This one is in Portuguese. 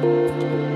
Música